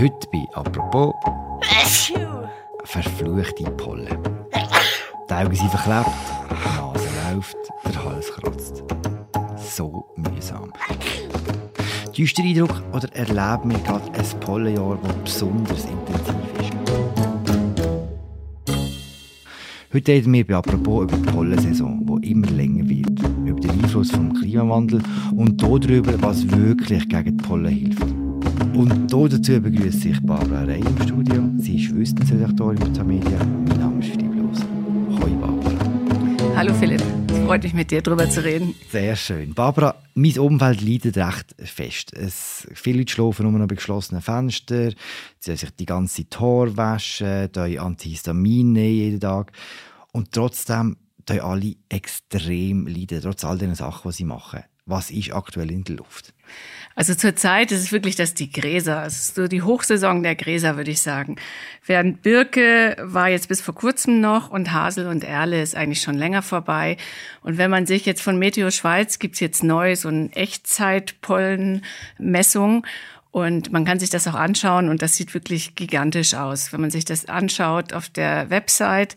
Heute bei «Apropos» verfluchte Pollen. Die Augen sind verklebt, die Nase läuft, der Hals kratzt. So mühsam. Der Eindruck oder erleben wir gerade ein Pollenjahr, das besonders intensiv ist? Heute reden wir bei «Apropos» über die Pollensaison, die immer länger wird, über den Einfluss des Klimawandels und darüber, was wirklich gegen die Pollen hilft. Und dazu begrüße ich Barbara Rey im Studio. Sie ist Wissensredaktorin bei Tamedia. Mein Name ist Philipp Los. Hoi Barbara. Hallo Philipp, es freut mich mit dir darüber zu reden. Sehr schön. Barbara, mein Umfeld leidet recht fest. Es, viele Leute schlafen nur noch bei geschlossenen Fenstern, sie sich die ganze Haar waschen, Antihistamin jeden Tag. Und trotzdem tun alle extrem leiden, trotz all den Sachen, die sie machen. Was ist aktuell in der Luft? Also zurzeit ist es wirklich das die Gräser. Es ist so die Hochsaison der Gräser, würde ich sagen. Während Birke war jetzt bis vor kurzem noch und Hasel und Erle ist eigentlich schon länger vorbei. Und wenn man sich jetzt von Meteo Schweiz gibt's jetzt neu so eine Echtzeitpollenmessung. Und man kann sich das auch anschauen und das sieht wirklich gigantisch aus. Wenn man sich das anschaut auf der Website,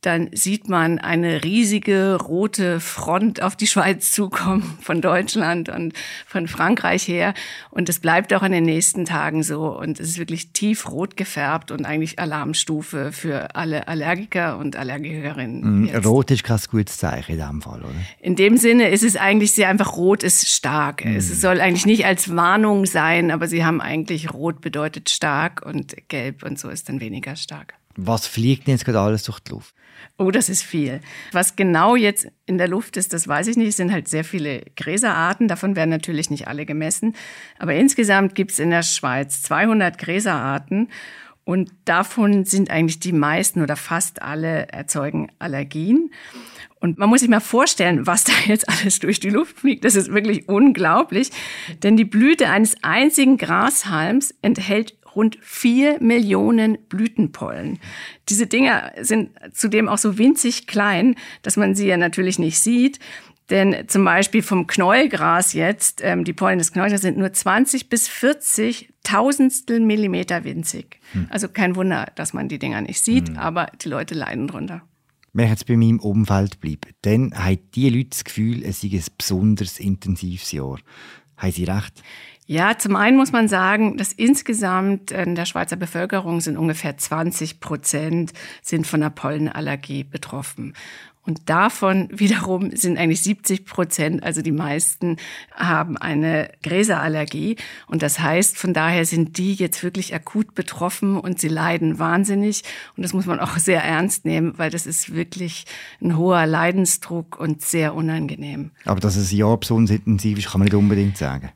dann sieht man eine riesige rote Front auf die Schweiz zukommen von Deutschland und von Frankreich her. Und es bleibt auch in den nächsten Tagen so. Und es ist wirklich tiefrot gefärbt und eigentlich Alarmstufe für alle Allergiker und Allergikerinnen. Mm, rot ist kein gutes Zeichen in dem Fall, oder? In dem Sinne ist es eigentlich sehr einfach, rot ist stark. Mm. Es soll eigentlich nicht als Warnung sein, aber sie haben eigentlich rot bedeutet stark und gelb und so ist dann weniger stark. Was fliegt denn jetzt gerade alles durch die Luft? Oh, das ist viel. Was genau jetzt in der Luft ist, das weiß ich nicht. Es sind halt sehr viele Gräserarten. Davon werden natürlich nicht alle gemessen. Aber insgesamt gibt es in der Schweiz 200 Gräserarten. Und davon sind eigentlich die meisten oder fast alle erzeugen Allergien. Und man muss sich mal vorstellen, was da jetzt alles durch die Luft fliegt. Das ist wirklich unglaublich. Denn die Blüte eines einzigen Grashalms enthält rund vier Millionen Blütenpollen. Diese Dinger sind zudem auch so winzig klein, dass man sie ja natürlich nicht sieht. Denn zum Beispiel vom Knäuelgras jetzt, ähm, die Pollen des Knäuelgras sind nur 20 bis 40 Tausendstel Millimeter winzig. Hm. Also kein Wunder, dass man die Dinger nicht sieht, hm. aber die Leute leiden drunter. Wenn ich jetzt bei meinem Umfeld bleibe, dann haben die Leute das Gefühl, es sei ein besonders intensives Jahr. Haben sie recht? Ja, zum einen muss man sagen, dass insgesamt in der Schweizer Bevölkerung sind ungefähr 20 Prozent sind von der Pollenallergie betroffen. Und davon wiederum sind eigentlich 70 Prozent, also die meisten, haben eine Gräserallergie. Und das heißt, von daher sind die jetzt wirklich akut betroffen und sie leiden wahnsinnig. Und das muss man auch sehr ernst nehmen, weil das ist wirklich ein hoher Leidensdruck und sehr unangenehm. Aber dass es ja besonders intensiv ist, kann man nicht unbedingt sagen.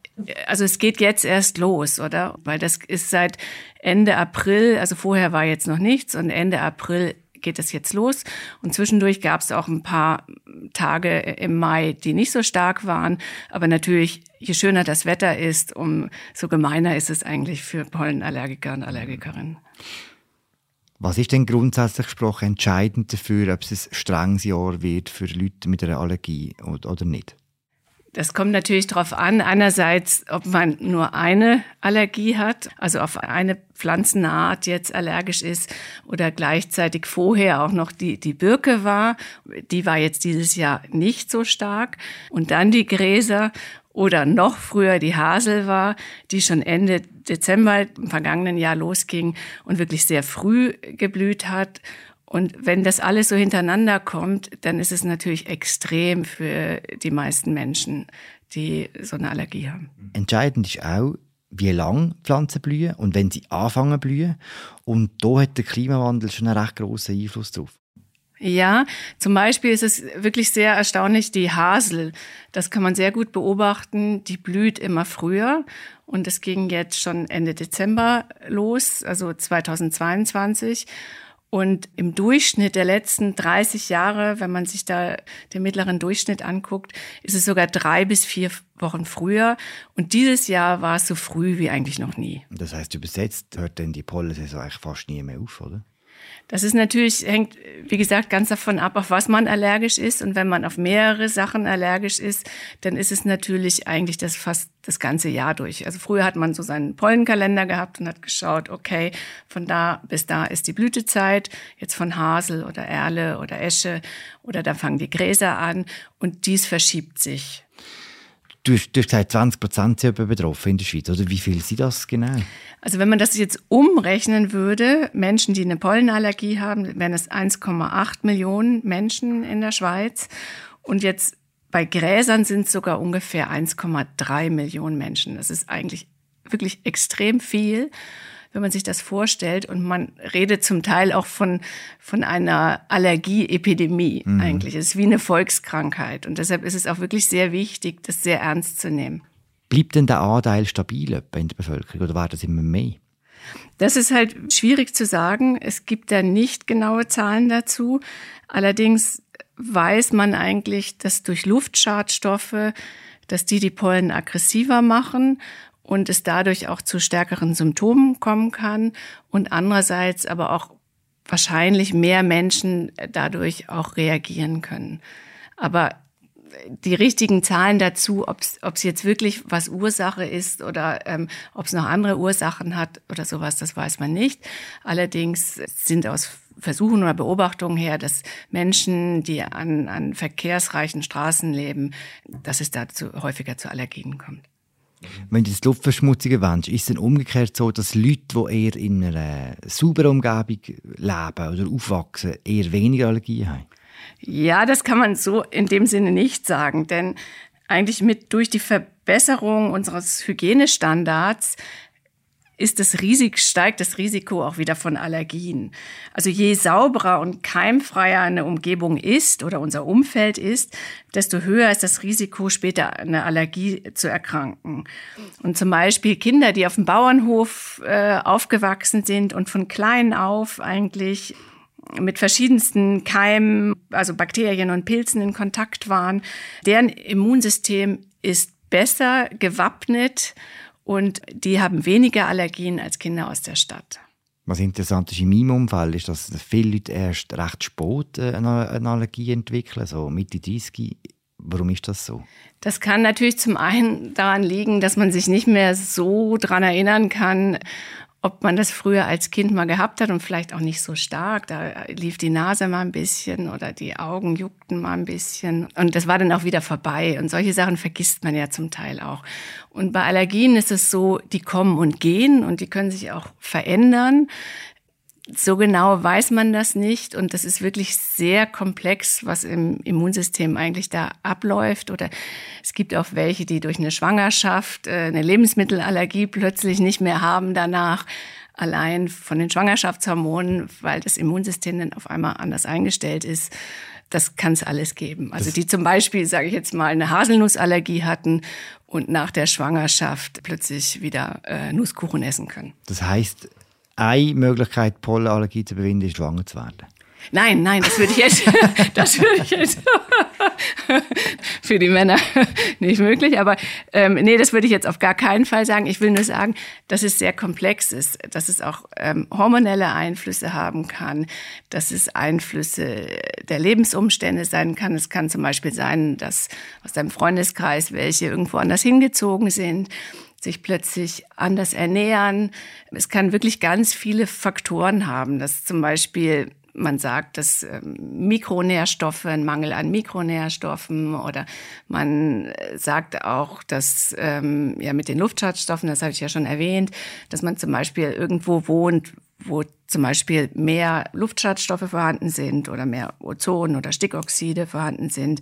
Also es geht jetzt erst los, oder? Weil das ist seit Ende April, also vorher war jetzt noch nichts und Ende April geht es jetzt los. Und zwischendurch gab es auch ein paar Tage im Mai, die nicht so stark waren. Aber natürlich, je schöner das Wetter ist, umso gemeiner ist es eigentlich für Pollenallergiker und Allergikerinnen. Was ist denn grundsätzlich gesprochen entscheidend dafür, ob es ein strenges Jahr wird für Leute mit einer Allergie oder nicht? Das kommt natürlich darauf an, einerseits, ob man nur eine Allergie hat, also auf eine Pflanzenart jetzt allergisch ist oder gleichzeitig vorher auch noch die, die Birke war. Die war jetzt dieses Jahr nicht so stark. Und dann die Gräser oder noch früher die Hasel war, die schon Ende Dezember im vergangenen Jahr losging und wirklich sehr früh geblüht hat und wenn das alles so hintereinander kommt, dann ist es natürlich extrem für die meisten Menschen, die so eine Allergie haben. Entscheidend ist auch, wie lange Pflanzen blühen und wenn sie anfangen blühen. Und da hat der Klimawandel schon einen recht großen Einfluss drauf. Ja, zum Beispiel ist es wirklich sehr erstaunlich, die Hasel, das kann man sehr gut beobachten, die blüht immer früher und es ging jetzt schon Ende Dezember los, also 2022. Und im Durchschnitt der letzten 30 Jahre, wenn man sich da den mittleren Durchschnitt anguckt, ist es sogar drei bis vier Wochen früher. Und dieses Jahr war es so früh wie eigentlich noch nie. Das heißt, übersetzt hört denn die Pollensaison eigentlich fast nie mehr auf, oder? Das ist natürlich, hängt, wie gesagt, ganz davon ab, auf was man allergisch ist. Und wenn man auf mehrere Sachen allergisch ist, dann ist es natürlich eigentlich das fast das ganze Jahr durch. Also früher hat man so seinen Pollenkalender gehabt und hat geschaut, okay, von da bis da ist die Blütezeit, jetzt von Hasel oder Erle oder Esche oder da fangen die Gräser an und dies verschiebt sich. Du hast, du hast gesagt, 20 Prozent sind betroffen in der Schweiz. Oder wie viel sind das genau? Also wenn man das jetzt umrechnen würde, Menschen, die eine Pollenallergie haben, wären es 1,8 Millionen Menschen in der Schweiz. Und jetzt bei Gräsern sind es sogar ungefähr 1,3 Millionen Menschen. Das ist eigentlich wirklich extrem viel wenn man sich das vorstellt. Und man redet zum Teil auch von, von einer Allergieepidemie mhm. eigentlich. Es ist wie eine Volkskrankheit. Und deshalb ist es auch wirklich sehr wichtig, das sehr ernst zu nehmen. Bleibt denn der Anteil stabil in der Bevölkerung oder war das immer mehr? Das ist halt schwierig zu sagen. Es gibt da nicht genaue Zahlen dazu. Allerdings weiß man eigentlich, dass durch Luftschadstoffe, dass die die Pollen aggressiver machen und es dadurch auch zu stärkeren Symptomen kommen kann und andererseits aber auch wahrscheinlich mehr Menschen dadurch auch reagieren können. Aber die richtigen Zahlen dazu, ob es jetzt wirklich was Ursache ist oder ähm, ob es noch andere Ursachen hat oder sowas, das weiß man nicht. Allerdings sind aus Versuchen oder Beobachtungen her, dass Menschen, die an, an verkehrsreichen Straßen leben, dass es dazu häufiger zu Allergien kommt. Wenn du das Luftverschmutzung erwähnst, ist es dann umgekehrt so, dass Leute, die eher in einer sauberen Umgebung leben oder aufwachsen, eher weniger Allergien haben? Ja, das kann man so in dem Sinne nicht sagen, denn eigentlich mit durch die Verbesserung unseres Hygienestandards ist das Risiko, steigt das Risiko auch wieder von Allergien. Also je sauberer und keimfreier eine Umgebung ist oder unser Umfeld ist, desto höher ist das Risiko, später eine Allergie zu erkranken. Und zum Beispiel Kinder, die auf dem Bauernhof äh, aufgewachsen sind und von klein auf eigentlich mit verschiedensten Keimen, also Bakterien und Pilzen in Kontakt waren, deren Immunsystem ist besser gewappnet und die haben weniger Allergien als Kinder aus der Stadt. Was interessant ist in meinem Umfeld, ist, dass viele Leute erst recht spät äh, eine Allergie entwickeln, so Mitte 30. Warum ist das so? Das kann natürlich zum einen daran liegen, dass man sich nicht mehr so daran erinnern kann, ob man das früher als Kind mal gehabt hat und vielleicht auch nicht so stark. Da lief die Nase mal ein bisschen oder die Augen juckten mal ein bisschen. Und das war dann auch wieder vorbei. Und solche Sachen vergisst man ja zum Teil auch. Und bei Allergien ist es so, die kommen und gehen und die können sich auch verändern so genau weiß man das nicht und das ist wirklich sehr komplex, was im Immunsystem eigentlich da abläuft. Oder es gibt auch welche, die durch eine Schwangerschaft äh, eine Lebensmittelallergie plötzlich nicht mehr haben danach, allein von den Schwangerschaftshormonen, weil das Immunsystem dann auf einmal anders eingestellt ist. Das kann es alles geben. Also die zum Beispiel, sage ich jetzt mal, eine Haselnussallergie hatten und nach der Schwangerschaft plötzlich wieder äh, Nusskuchen essen können. Das heißt, eine Möglichkeit, Pollenallergie zu überwinden, ist schwanger zu werden. Nein, nein, das würde ich jetzt, das würde ich jetzt für die Männer nicht möglich. Aber ähm, nee, das würde ich jetzt auf gar keinen Fall sagen. Ich will nur sagen, dass es sehr komplex ist, dass es auch ähm, hormonelle Einflüsse haben kann, dass es Einflüsse der Lebensumstände sein kann. Es kann zum Beispiel sein, dass aus deinem Freundeskreis welche irgendwo anders hingezogen sind sich plötzlich anders ernähren. Es kann wirklich ganz viele Faktoren haben, dass zum Beispiel man sagt, dass ähm, Mikronährstoffe, ein Mangel an Mikronährstoffen oder man äh, sagt auch, dass ähm, ja mit den Luftschadstoffen, das habe ich ja schon erwähnt, dass man zum Beispiel irgendwo wohnt, wo zum Beispiel mehr Luftschadstoffe vorhanden sind oder mehr Ozon oder Stickoxide vorhanden sind.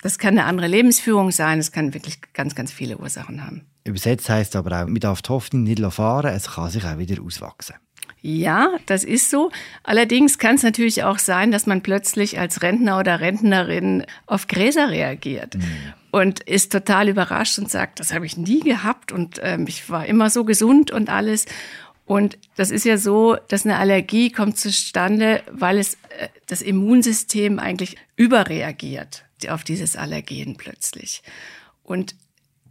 Das kann eine andere Lebensführung sein, es kann wirklich ganz, ganz viele Ursachen haben. Übersetzt heißt aber auch, man darf die Hoffnung nicht fahren, es kann sich auch wieder auswachsen. Ja, das ist so. Allerdings kann es natürlich auch sein, dass man plötzlich als Rentner oder Rentnerin auf Gräser reagiert. Mhm. Und ist total überrascht und sagt, das habe ich nie gehabt und ähm, ich war immer so gesund und alles. Und das ist ja so, dass eine Allergie kommt zustande, weil es äh, das Immunsystem eigentlich überreagiert auf dieses Allergen plötzlich. Und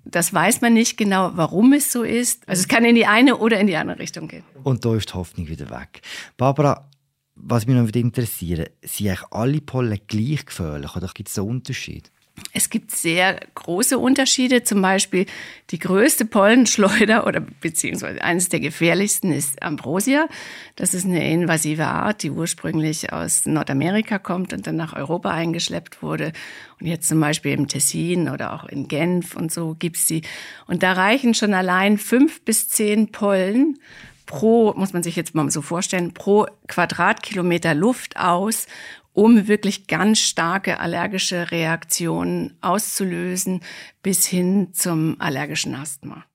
das weiß man nicht genau, warum es so ist. Also es kann in die eine oder in die andere Richtung gehen. Und da ist die Hoffnung wieder weg. Barbara, Was mich noch interessiert, sind eigentlich alle Pollen gleich gefährlich oder gibt es da Unterschiede? Es gibt sehr große Unterschiede. Zum Beispiel die größte Pollenschleuder oder beziehungsweise eines der gefährlichsten ist Ambrosia. Das ist eine invasive Art, die ursprünglich aus Nordamerika kommt und dann nach Europa eingeschleppt wurde. Und jetzt zum Beispiel im Tessin oder auch in Genf und so gibt's die. Und da reichen schon allein fünf bis zehn Pollen pro, muss man sich jetzt mal so vorstellen, pro Quadratkilometer Luft aus, um wirklich ganz starke allergische Reaktionen auszulösen bis hin zum allergischen Asthma.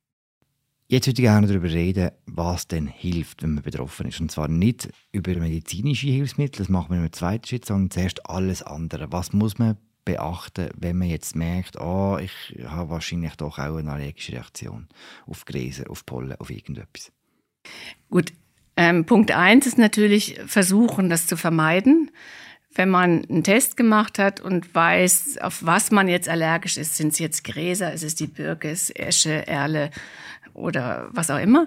Jetzt würde ich gerne darüber reden, was denn hilft, wenn man betroffen ist. Und zwar nicht über medizinische Hilfsmittel, das machen wir im zweiten Schritt, sondern zuerst alles andere. Was muss man beachten, wenn man jetzt merkt, oh, ich habe wahrscheinlich doch auch eine allergische Reaktion auf Gräser, auf Pollen, auf irgendetwas? Gut, ähm, Punkt eins ist natürlich versuchen, das zu vermeiden wenn man einen Test gemacht hat und weiß, auf was man jetzt allergisch ist, sind es jetzt Gräser, ist es die Birke, ist Esche, Erle oder was auch immer,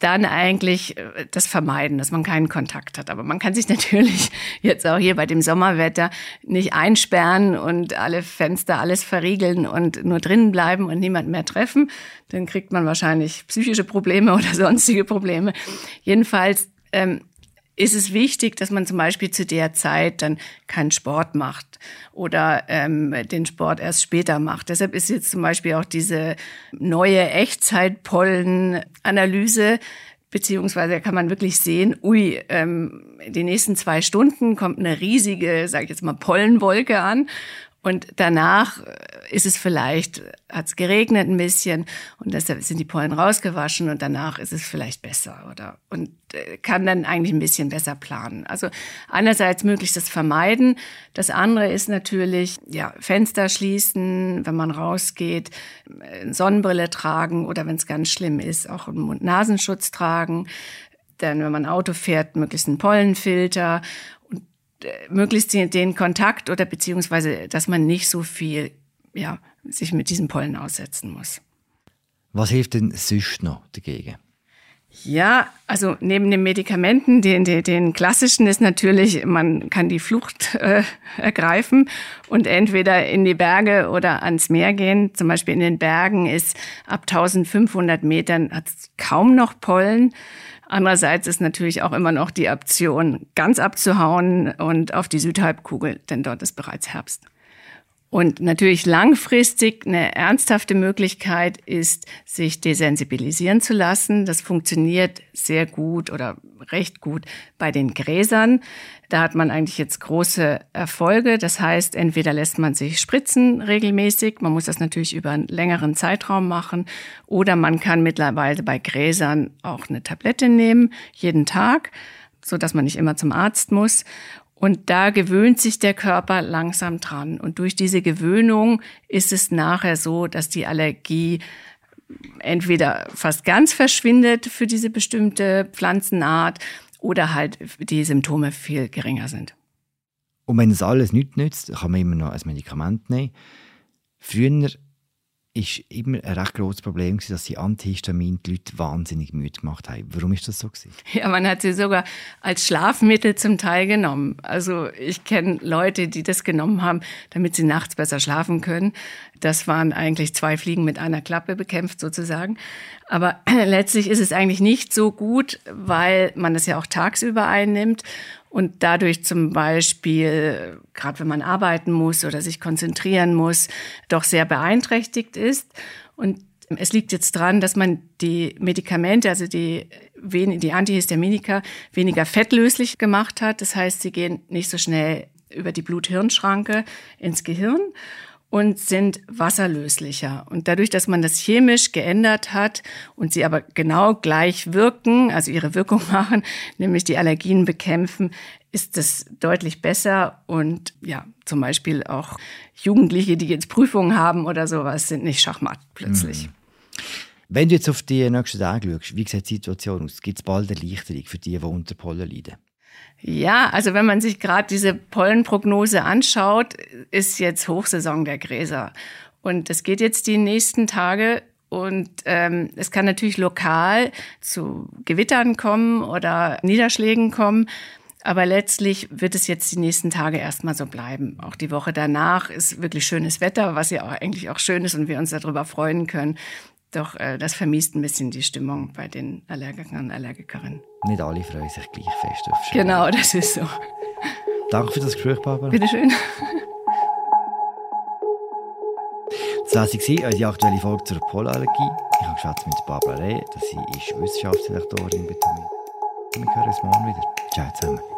dann eigentlich äh, das vermeiden, dass man keinen Kontakt hat. Aber man kann sich natürlich jetzt auch hier bei dem Sommerwetter nicht einsperren und alle Fenster, alles verriegeln und nur drinnen bleiben und niemand mehr treffen. Dann kriegt man wahrscheinlich psychische Probleme oder sonstige Probleme. Jedenfalls ähm, ist es wichtig, dass man zum Beispiel zu der Zeit dann keinen Sport macht oder ähm, den Sport erst später macht. Deshalb ist jetzt zum Beispiel auch diese neue Echtzeitpollenanalyse beziehungsweise kann man wirklich sehen, ui, ähm, die nächsten zwei Stunden kommt eine riesige, sage ich jetzt mal, Pollenwolke an und danach äh, ist es vielleicht, hat es geregnet ein bisschen und deshalb sind die Pollen rausgewaschen und danach ist es vielleicht besser oder und äh, kann dann eigentlich ein bisschen besser planen. Also einerseits möglichst das vermeiden. Das andere ist natürlich, ja, Fenster schließen, wenn man rausgeht, äh, Sonnenbrille tragen oder wenn es ganz schlimm ist, auch einen Mund-Nasenschutz tragen. Dann, wenn man Auto fährt, möglichst einen Pollenfilter möglichst den Kontakt oder beziehungsweise, dass man nicht so viel, ja, sich mit diesem Pollen aussetzen muss. Was hilft denn sonst noch dagegen? Ja, also neben den Medikamenten, den, den, den klassischen ist natürlich, man kann die Flucht äh, ergreifen und entweder in die Berge oder ans Meer gehen. Zum Beispiel in den Bergen ist ab 1500 Metern hat kaum noch Pollen. Andererseits ist natürlich auch immer noch die Option, ganz abzuhauen und auf die Südhalbkugel, denn dort ist bereits Herbst. Und natürlich langfristig eine ernsthafte Möglichkeit ist, sich desensibilisieren zu lassen. Das funktioniert sehr gut oder recht gut bei den Gräsern. Da hat man eigentlich jetzt große Erfolge. Das heißt, entweder lässt man sich spritzen regelmäßig, man muss das natürlich über einen längeren Zeitraum machen, oder man kann mittlerweile bei Gräsern auch eine Tablette nehmen, jeden Tag, so dass man nicht immer zum Arzt muss. Und da gewöhnt sich der Körper langsam dran. Und durch diese Gewöhnung ist es nachher so, dass die Allergie entweder fast ganz verschwindet für diese bestimmte Pflanzenart oder halt die Symptome viel geringer sind. Und wenn es alles nichts nützt, kann man immer noch ein Medikament nehmen. Früher ist immer ein recht großes Problem, dass die Antihistamin die Leute wahnsinnig müde gemacht haben. Warum ist das so? Ja, man hat sie sogar als Schlafmittel zum Teil genommen. Also ich kenne Leute, die das genommen haben, damit sie nachts besser schlafen können. Das waren eigentlich zwei Fliegen mit einer Klappe bekämpft sozusagen. Aber letztlich ist es eigentlich nicht so gut, weil man das ja auch tagsüber einnimmt und dadurch zum Beispiel, gerade wenn man arbeiten muss oder sich konzentrieren muss, doch sehr beeinträchtigt ist. Und es liegt jetzt dran, dass man die Medikamente, also die, die Antihistaminika, weniger fettlöslich gemacht hat. Das heißt, sie gehen nicht so schnell über die Blut-Hirn-Schranke ins Gehirn und sind wasserlöslicher. Und dadurch, dass man das chemisch geändert hat und sie aber genau gleich wirken, also ihre Wirkung machen, nämlich die Allergien bekämpfen, ist das deutlich besser. Und ja, zum Beispiel auch Jugendliche, die jetzt Prüfungen haben oder sowas, sind nicht schachmatt plötzlich. Mhm. Wenn du jetzt auf die nächsten Tage schaust, wie sieht die Situation aus? Gibt es bald eine Erleichterung für die, die unter Pollen leiden? Ja, also wenn man sich gerade diese Pollenprognose anschaut, ist jetzt Hochsaison der Gräser. Und es geht jetzt die nächsten Tage und ähm, es kann natürlich lokal zu Gewittern kommen oder Niederschlägen kommen. Aber letztlich wird es jetzt die nächsten Tage erstmal so bleiben. Auch die Woche danach ist wirklich schönes Wetter, was ja auch eigentlich auch schön ist und wir uns darüber freuen können. Doch äh, das vermisst ein bisschen die Stimmung bei den Allergikern und Allergikerinnen. Nicht alle freuen sich gleich fest auf Schule. Genau, das ist so. Danke für das Gespräch, Barbara. Bitteschön. Das war unsere aktuelle Folge zur Pollenallergie. Ich habe geschwätzt mit Barbara Reh, dass sie ist Wissenschaftsdirektorin bei Tamin. Wir hören uns morgen wieder. Ciao zusammen.